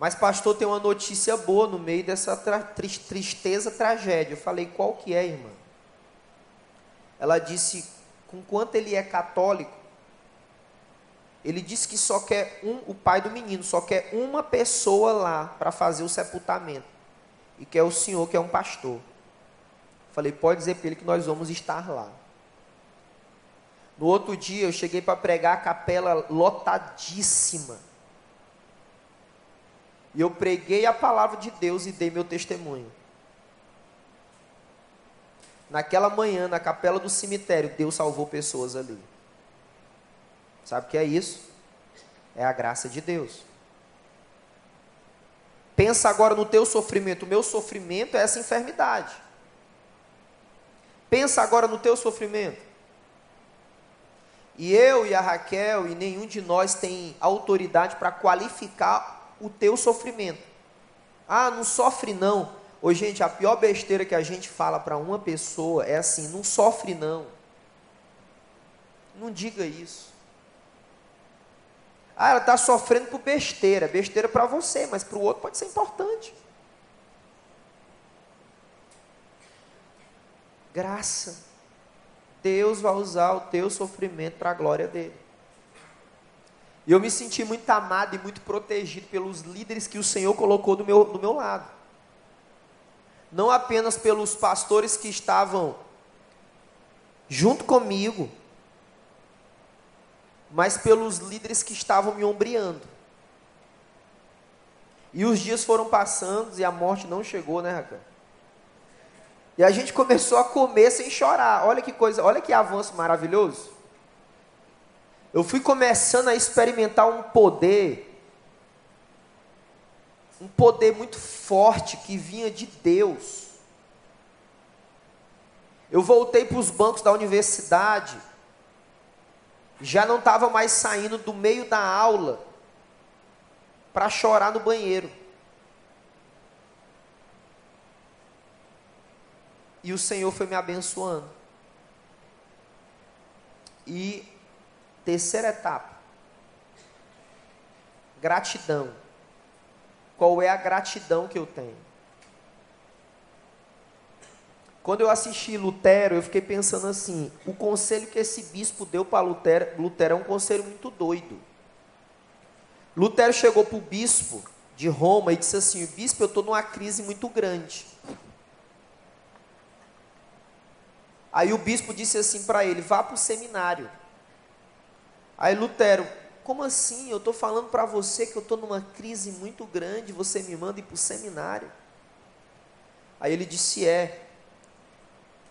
Mas pastor, tem uma notícia boa no meio dessa tra tristeza, tragédia. Eu falei, qual que é, irmã? Ela disse, com quanto ele é católico, ele disse que só quer um, o pai do menino, só quer uma pessoa lá para fazer o sepultamento. E que é o senhor, que é um pastor. Falei, pode dizer para ele que nós vamos estar lá. No outro dia eu cheguei para pregar a capela lotadíssima. E eu preguei a palavra de Deus e dei meu testemunho. Naquela manhã, na capela do cemitério, Deus salvou pessoas ali. Sabe o que é isso? É a graça de Deus. Pensa agora no teu sofrimento. O meu sofrimento é essa enfermidade. Pensa agora no teu sofrimento. E eu e a Raquel e nenhum de nós tem autoridade para qualificar o teu sofrimento. Ah, não sofre não. Ô, gente, a pior besteira que a gente fala para uma pessoa é assim: não sofre não. Não diga isso. Ah, ela está sofrendo por besteira. Besteira para você, mas para o outro pode ser importante. Graça. Deus vai usar o teu sofrimento para a glória dele. E eu me senti muito amado e muito protegido pelos líderes que o Senhor colocou do meu, do meu lado. Não apenas pelos pastores que estavam junto comigo, mas pelos líderes que estavam me ombreando. E os dias foram passando e a morte não chegou, né, Raquel? E a gente começou a comer sem chorar. Olha que coisa, olha que avanço maravilhoso. Eu fui começando a experimentar um poder, um poder muito forte que vinha de Deus. Eu voltei para os bancos da universidade, já não estava mais saindo do meio da aula para chorar no banheiro. E o Senhor foi me abençoando. E terceira etapa. Gratidão. Qual é a gratidão que eu tenho? Quando eu assisti Lutero, eu fiquei pensando assim: o conselho que esse bispo deu para Lutero, Lutero é um conselho muito doido. Lutero chegou para o bispo de Roma e disse assim: Bispo, eu estou numa crise muito grande. Aí o bispo disse assim para ele: vá para o seminário. Aí Lutero, como assim? Eu estou falando para você que eu estou numa crise muito grande, você me manda ir para o seminário. Aí ele disse: é,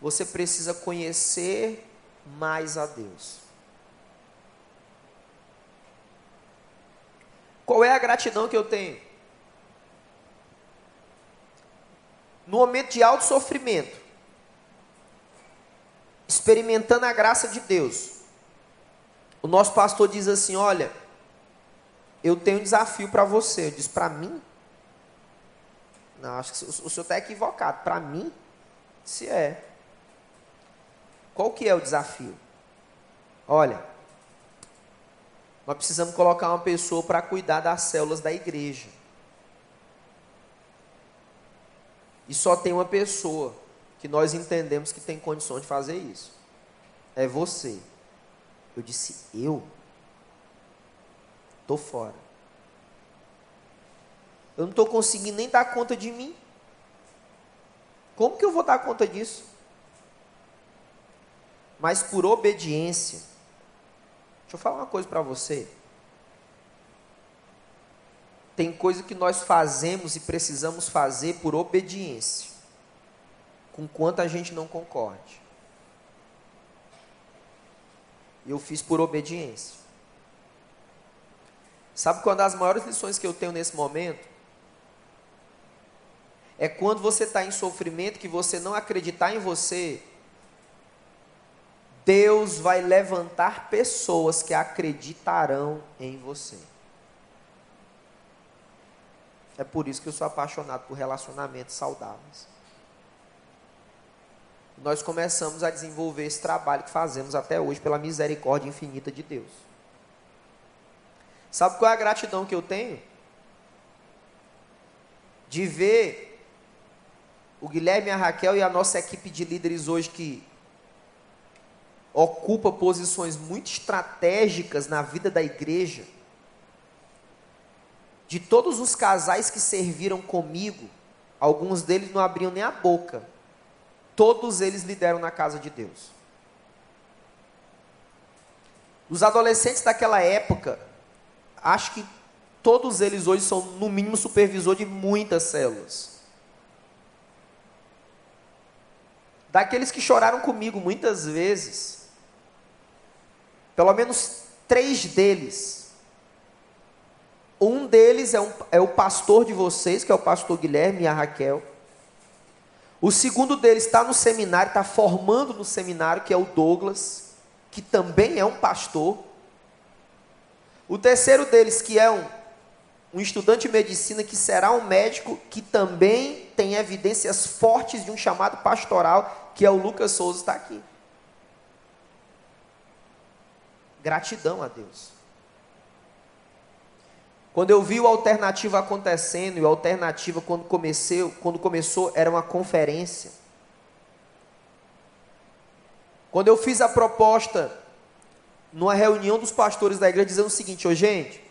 você precisa conhecer mais a Deus. Qual é a gratidão que eu tenho? No momento de alto sofrimento, experimentando a graça de Deus. O nosso pastor diz assim: Olha, eu tenho um desafio para você. Eu disse: Para mim? Não, acho que o senhor está equivocado. Para mim? Se é. Qual que é o desafio? Olha, nós precisamos colocar uma pessoa para cuidar das células da igreja. E só tem uma pessoa que nós entendemos que tem condições de fazer isso. É você. Eu disse, eu? Estou fora. Eu não estou conseguindo nem dar conta de mim. Como que eu vou dar conta disso? Mas por obediência. Deixa eu falar uma coisa para você. Tem coisa que nós fazemos e precisamos fazer por obediência com quanto a gente não concorde. Eu fiz por obediência. Sabe qual é das maiores lições que eu tenho nesse momento? É quando você está em sofrimento, que você não acreditar em você, Deus vai levantar pessoas que acreditarão em você. É por isso que eu sou apaixonado por relacionamentos saudáveis nós começamos a desenvolver esse trabalho que fazemos até hoje pela misericórdia infinita de Deus. Sabe qual é a gratidão que eu tenho? De ver o Guilherme, a Raquel e a nossa equipe de líderes hoje que ocupa posições muito estratégicas na vida da igreja. De todos os casais que serviram comigo, alguns deles não abriam nem a boca Todos eles lideram na casa de Deus. Os adolescentes daquela época, acho que todos eles hoje são, no mínimo, supervisor de muitas células. Daqueles que choraram comigo muitas vezes, pelo menos três deles. Um deles é, um, é o pastor de vocês, que é o pastor Guilherme e a Raquel. O segundo deles está no seminário, está formando no seminário, que é o Douglas, que também é um pastor. O terceiro deles, que é um, um estudante de medicina, que será um médico, que também tem evidências fortes de um chamado pastoral, que é o Lucas Souza, está aqui. Gratidão a Deus. Quando eu vi o alternativo acontecendo, e o alternativo quando, comecei, quando começou era uma conferência. Quando eu fiz a proposta numa reunião dos pastores da igreja dizendo o seguinte, ô gente,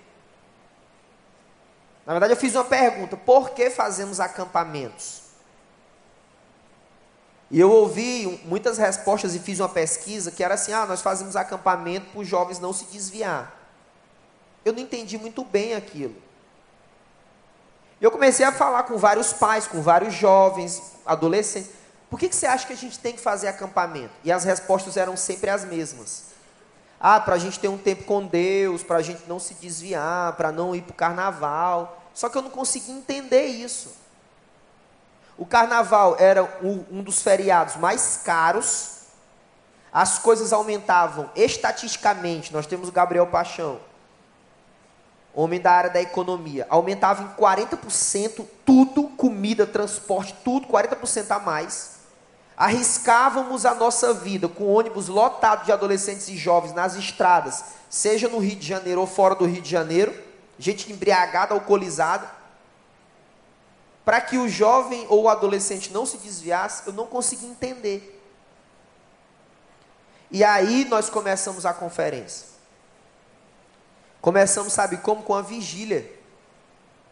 na verdade eu fiz uma pergunta, por que fazemos acampamentos? E eu ouvi muitas respostas e fiz uma pesquisa que era assim, ah, nós fazemos acampamento para os jovens não se desviar. Eu não entendi muito bem aquilo. Eu comecei a falar com vários pais, com vários jovens, adolescentes. por que, que você acha que a gente tem que fazer acampamento? E as respostas eram sempre as mesmas. Ah, para a gente ter um tempo com Deus, para a gente não se desviar, para não ir para o carnaval. Só que eu não consegui entender isso. O carnaval era um dos feriados mais caros, as coisas aumentavam estatisticamente. Nós temos o Gabriel Paixão, homem da área da economia, aumentava em 40% tudo, comida, transporte, tudo, 40% a mais. Arriscávamos a nossa vida com ônibus lotado de adolescentes e jovens nas estradas, seja no Rio de Janeiro ou fora do Rio de Janeiro, gente embriagada, alcoolizada. Para que o jovem ou o adolescente não se desviasse, eu não consegui entender. E aí nós começamos a conferência. Começamos, sabe como? Com a vigília.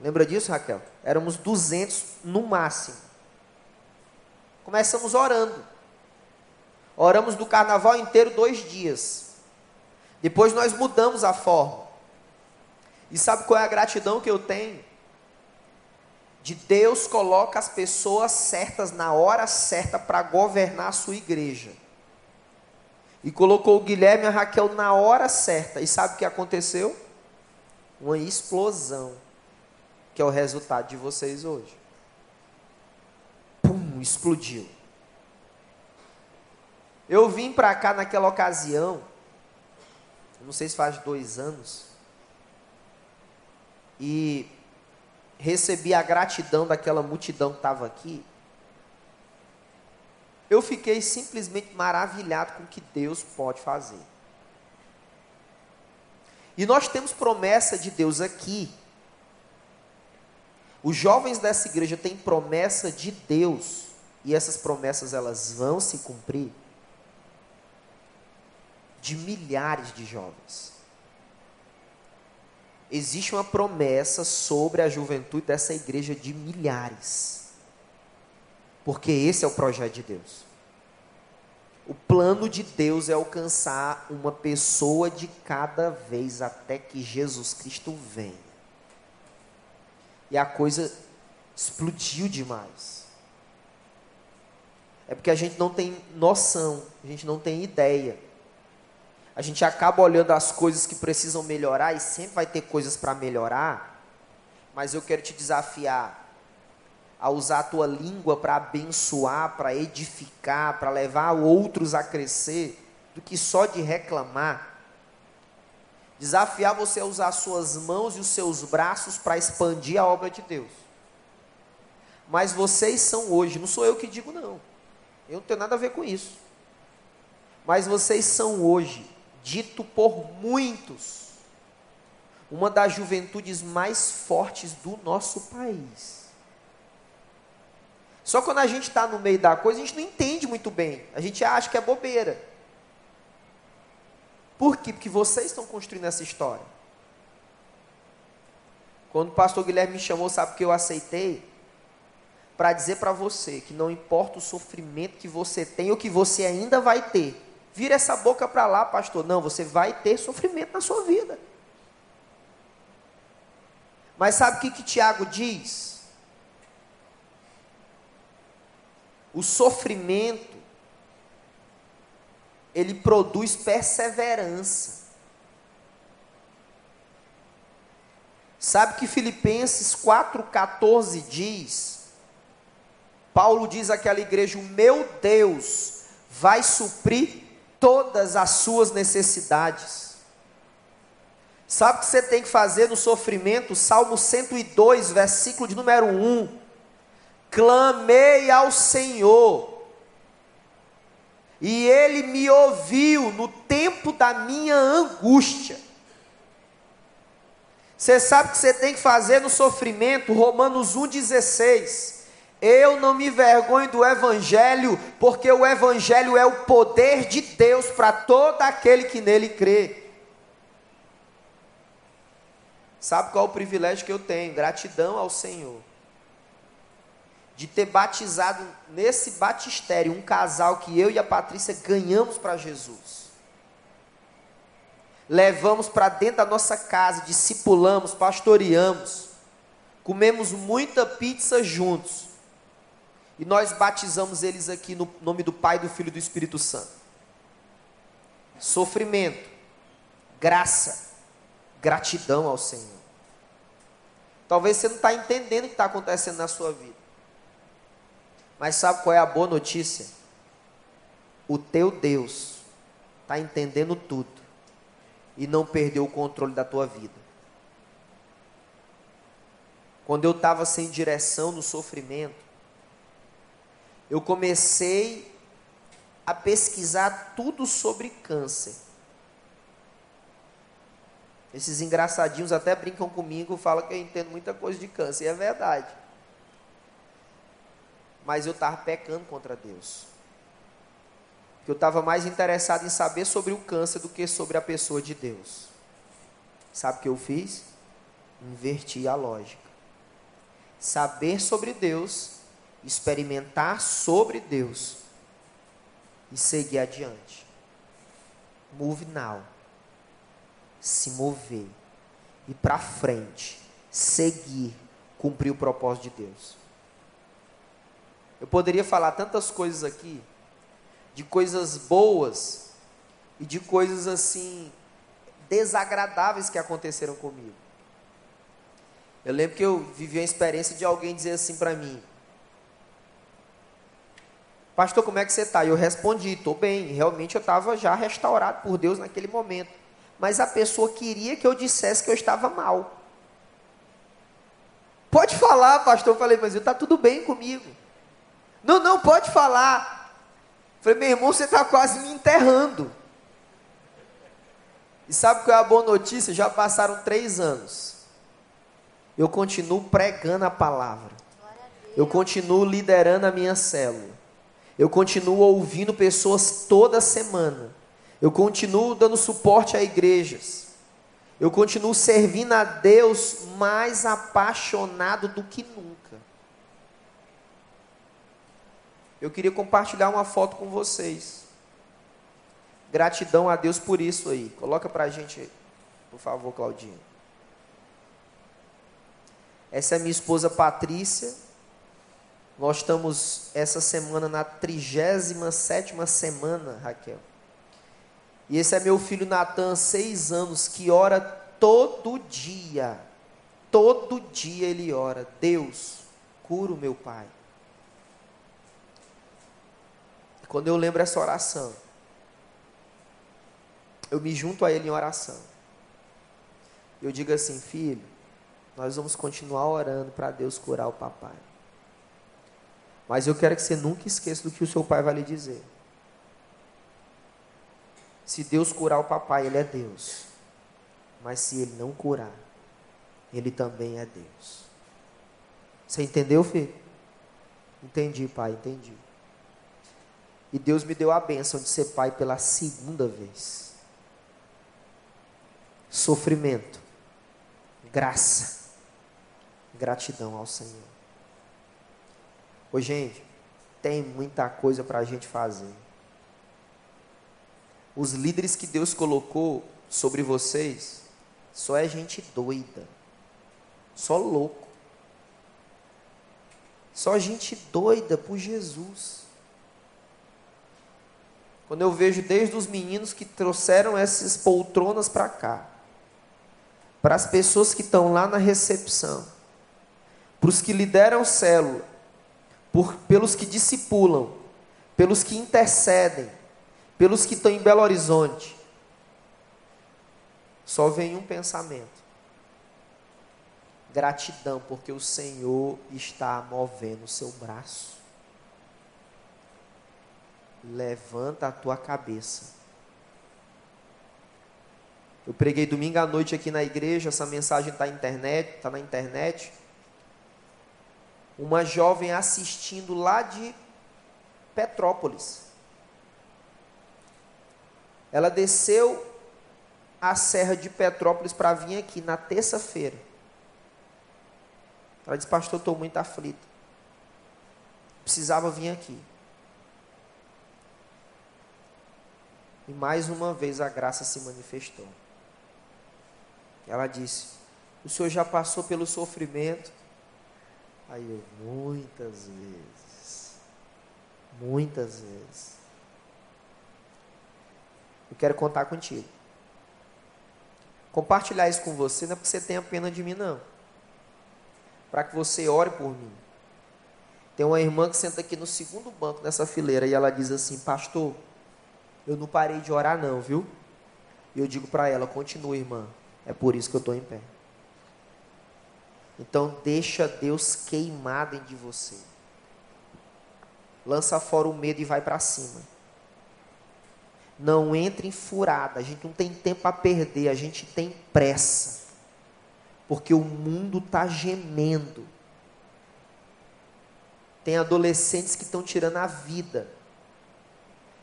Lembra disso, Raquel? Éramos 200 no máximo. Começamos orando. Oramos do carnaval inteiro dois dias. Depois nós mudamos a forma. E sabe qual é a gratidão que eu tenho? De Deus coloca as pessoas certas na hora certa para governar a sua igreja. E colocou o Guilherme e a Raquel na hora certa. E sabe o que aconteceu? Uma explosão. Que é o resultado de vocês hoje. Pum, explodiu. Eu vim para cá naquela ocasião. Não sei se faz dois anos. E recebi a gratidão daquela multidão que estava aqui eu fiquei simplesmente maravilhado com o que Deus pode fazer. E nós temos promessa de Deus aqui. Os jovens dessa igreja têm promessa de Deus. E essas promessas elas vão se cumprir de milhares de jovens. Existe uma promessa sobre a juventude dessa igreja de milhares. Porque esse é o projeto de Deus. O plano de Deus é alcançar uma pessoa de cada vez até que Jesus Cristo venha. E a coisa explodiu demais. É porque a gente não tem noção, a gente não tem ideia. A gente acaba olhando as coisas que precisam melhorar e sempre vai ter coisas para melhorar. Mas eu quero te desafiar a usar a tua língua para abençoar, para edificar, para levar outros a crescer, do que só de reclamar. Desafiar você a usar as suas mãos e os seus braços para expandir a obra de Deus. Mas vocês são hoje, não sou eu que digo não. Eu não tenho nada a ver com isso. Mas vocês são hoje, dito por muitos, uma das juventudes mais fortes do nosso país. Só quando a gente está no meio da coisa, a gente não entende muito bem. A gente acha que é bobeira. Por quê? Porque vocês estão construindo essa história. Quando o pastor Guilherme me chamou, sabe que eu aceitei? Para dizer para você que não importa o sofrimento que você tem ou que você ainda vai ter. Vira essa boca para lá, pastor. Não, você vai ter sofrimento na sua vida. Mas sabe o que, que Tiago diz? O sofrimento ele produz perseverança. Sabe que Filipenses 4,14 diz? Paulo diz àquela igreja: O meu Deus vai suprir todas as suas necessidades. Sabe o que você tem que fazer no sofrimento? Salmo 102, versículo de número 1 clamei ao Senhor, e Ele me ouviu no tempo da minha angústia. Você sabe o que você tem que fazer no sofrimento, Romanos 1,16. Eu não me vergonho do Evangelho, porque o Evangelho é o poder de Deus para todo aquele que nele crê. Sabe qual é o privilégio que eu tenho? Gratidão ao Senhor de ter batizado nesse batistério um casal que eu e a Patrícia ganhamos para Jesus. Levamos para dentro da nossa casa, discipulamos, pastoreamos, comemos muita pizza juntos. E nós batizamos eles aqui no nome do Pai, do Filho e do Espírito Santo. Sofrimento, graça, gratidão ao Senhor. Talvez você não está entendendo o que está acontecendo na sua vida. Mas sabe qual é a boa notícia? O teu Deus está entendendo tudo e não perdeu o controle da tua vida. Quando eu estava sem direção no sofrimento, eu comecei a pesquisar tudo sobre câncer. Esses engraçadinhos até brincam comigo, falam que eu entendo muita coisa de câncer, e é verdade. Mas eu estava pecando contra Deus. Porque eu estava mais interessado em saber sobre o câncer do que sobre a pessoa de Deus. Sabe o que eu fiz? Inverti a lógica. Saber sobre Deus experimentar sobre Deus e seguir adiante. Move now. Se mover. Ir para frente. Seguir. Cumprir o propósito de Deus. Eu poderia falar tantas coisas aqui, de coisas boas e de coisas assim desagradáveis que aconteceram comigo. Eu lembro que eu vivi a experiência de alguém dizer assim para mim: Pastor, como é que você está? E eu respondi, estou bem. Realmente eu estava já restaurado por Deus naquele momento. Mas a pessoa queria que eu dissesse que eu estava mal. Pode falar, pastor. Eu falei, mas está tudo bem comigo. Não, não, pode falar. Falei, meu irmão, você está quase me enterrando. E sabe qual é a boa notícia? Já passaram três anos. Eu continuo pregando a palavra. Eu continuo liderando a minha célula. Eu continuo ouvindo pessoas toda semana. Eu continuo dando suporte a igrejas. Eu continuo servindo a Deus mais apaixonado do que nunca. Eu queria compartilhar uma foto com vocês. Gratidão a Deus por isso aí. Coloca pra gente, por favor, Claudinho. Essa é minha esposa Patrícia. Nós estamos essa semana na 37 semana, Raquel. E esse é meu filho Natan, seis anos, que ora todo dia. Todo dia ele ora. Deus, cura o meu pai. Quando eu lembro essa oração, eu me junto a ele em oração. Eu digo assim, filho, nós vamos continuar orando para Deus curar o papai. Mas eu quero que você nunca esqueça do que o seu pai vai lhe dizer. Se Deus curar o papai, ele é Deus. Mas se ele não curar, ele também é Deus. Você entendeu, filho? Entendi, pai, entendi. E Deus me deu a bênção de ser pai pela segunda vez. Sofrimento, graça, gratidão ao Senhor. Ô, gente, tem muita coisa para a gente fazer. Os líderes que Deus colocou sobre vocês, só é gente doida, só louco, só gente doida por Jesus. Quando eu vejo desde os meninos que trouxeram essas poltronas para cá, para as pessoas que estão lá na recepção, para os que lideram célula, por, pelos que discipulam, pelos que intercedem, pelos que estão em Belo Horizonte. Só vem um pensamento: gratidão, porque o Senhor está movendo o seu braço. Levanta a tua cabeça. Eu preguei domingo à noite aqui na igreja, essa mensagem está internet, está na internet uma jovem assistindo lá de Petrópolis. Ela desceu a serra de Petrópolis para vir aqui na terça-feira. Ela disse, pastor, estou muito aflita. Precisava vir aqui. E mais uma vez a graça se manifestou. Ela disse: O senhor já passou pelo sofrimento, Aí eu, muitas vezes. Muitas vezes. Eu quero contar contigo. Compartilhar isso com você não é porque você tenha pena de mim, não. Para que você ore por mim. Tem uma irmã que senta aqui no segundo banco nessa fileira e ela diz assim: Pastor, eu não parei de orar, não, viu? E eu digo para ela: Continua, irmã. É por isso que eu estou em pé. Então, deixa Deus queimar dentro de você. Lança fora o medo e vai para cima. Não entre em furada. A gente não tem tempo a perder. A gente tem pressa. Porque o mundo está gemendo. Tem adolescentes que estão tirando a vida.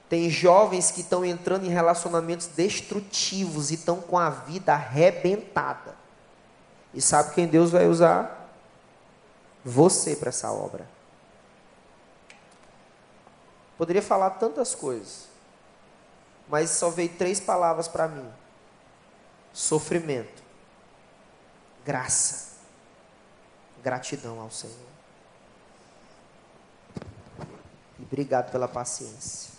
Tem jovens que estão entrando em relacionamentos destrutivos e estão com a vida arrebentada. E sabe quem Deus vai usar? Você para essa obra. Poderia falar tantas coisas, mas só veio três palavras para mim: sofrimento, graça, gratidão ao Senhor. E obrigado pela paciência.